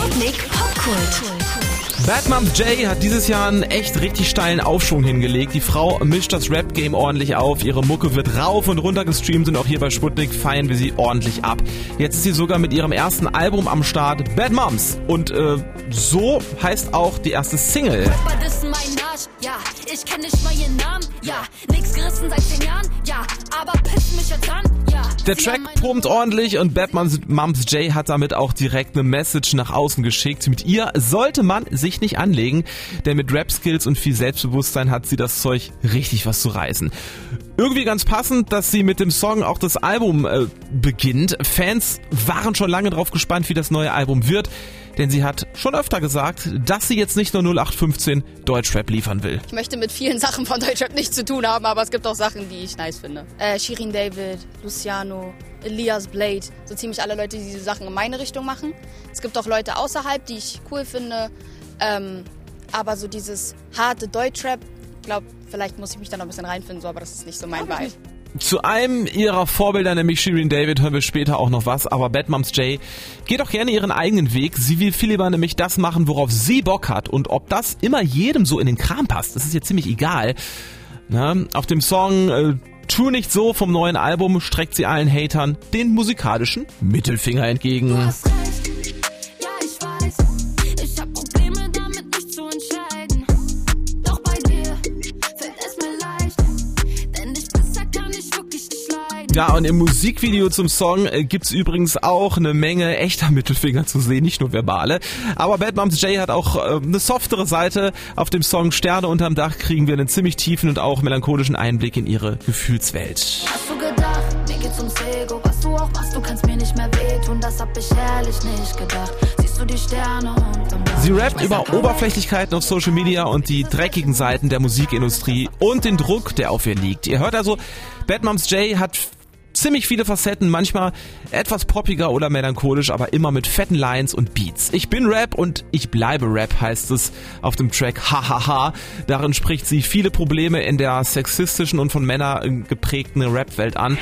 Sputnik Popkult. Bad Moms J hat dieses Jahr einen echt richtig steilen Aufschwung hingelegt. Die Frau mischt das Rap-Game ordentlich auf. Ihre Mucke wird rauf und runter gestreamt und auch hier bei Sputnik feiern wir sie ordentlich ab. Jetzt ist sie sogar mit ihrem ersten Album am Start, Bad Moms. Und äh, so heißt auch die erste Single. Rapper, das mein Arsch, ja. Ich kenn nicht mal ihren Namen, ja. Nix gerissen seit zehn Jahren, ja. Aber piss mich jetzt an, ja. Der Track pumpt ordentlich und Bad Moms, Moms J hat damit auch direkt eine Message nach außen geschickt. Mit ihr sollte man sich nicht anlegen, denn mit Rap-Skills und viel Selbstbewusstsein hat sie das Zeug richtig was zu reißen. Irgendwie ganz passend, dass sie mit dem Song auch das Album äh, beginnt. Fans waren schon lange drauf gespannt, wie das neue Album wird, denn sie hat schon öfter gesagt, dass sie jetzt nicht nur 0815 Deutschrap liefern will. Ich möchte mit vielen Sachen von Deutschrap nichts zu tun haben, aber es gibt auch Sachen, die ich nice finde. Äh, Shirin David, Luciano, Elias Blade, so ziemlich alle Leute, die diese Sachen in meine Richtung machen. Es gibt auch Leute außerhalb, die ich cool finde. Ähm, aber so dieses harte Deutschrap, glaube vielleicht muss ich mich da noch ein bisschen reinfinden, so, aber das ist nicht so mein Vibe. Zu einem ihrer Vorbilder, nämlich Shirin David, hören wir später auch noch was, aber Bad Moms J geht auch gerne ihren eigenen Weg. Sie will viel lieber nämlich das machen, worauf sie Bock hat und ob das immer jedem so in den Kram passt, das ist ihr ziemlich egal. Na, auf dem Song äh, Tu nicht so vom neuen Album streckt sie allen Hatern den musikalischen Mittelfinger entgegen. Ja, und im Musikvideo zum Song äh, gibt's übrigens auch eine Menge echter Mittelfinger zu sehen, nicht nur verbale. Aber Bad Moms J hat auch äh, eine softere Seite. Auf dem Song Sterne unterm Dach kriegen wir einen ziemlich tiefen und auch melancholischen Einblick in ihre Gefühlswelt. Hast du gedacht, mir geht's ums Ego. Was du auch machst, du kannst mir nicht mehr wehtun. Das hab ich ehrlich nicht gedacht. Siehst du die Sterne unterm Dach? Sie rappt über Oberflächlichkeiten auf Social Media und die dreckigen Seiten der Musikindustrie und den Druck, der auf ihr liegt. Ihr hört also, Bad Moms J hat ziemlich viele Facetten, manchmal etwas poppiger oder melancholisch, aber immer mit fetten Lines und Beats. Ich bin Rap und ich bleibe Rap, heißt es auf dem Track Hahaha. Darin spricht sie viele Probleme in der sexistischen und von Männern geprägten Rap-Welt an.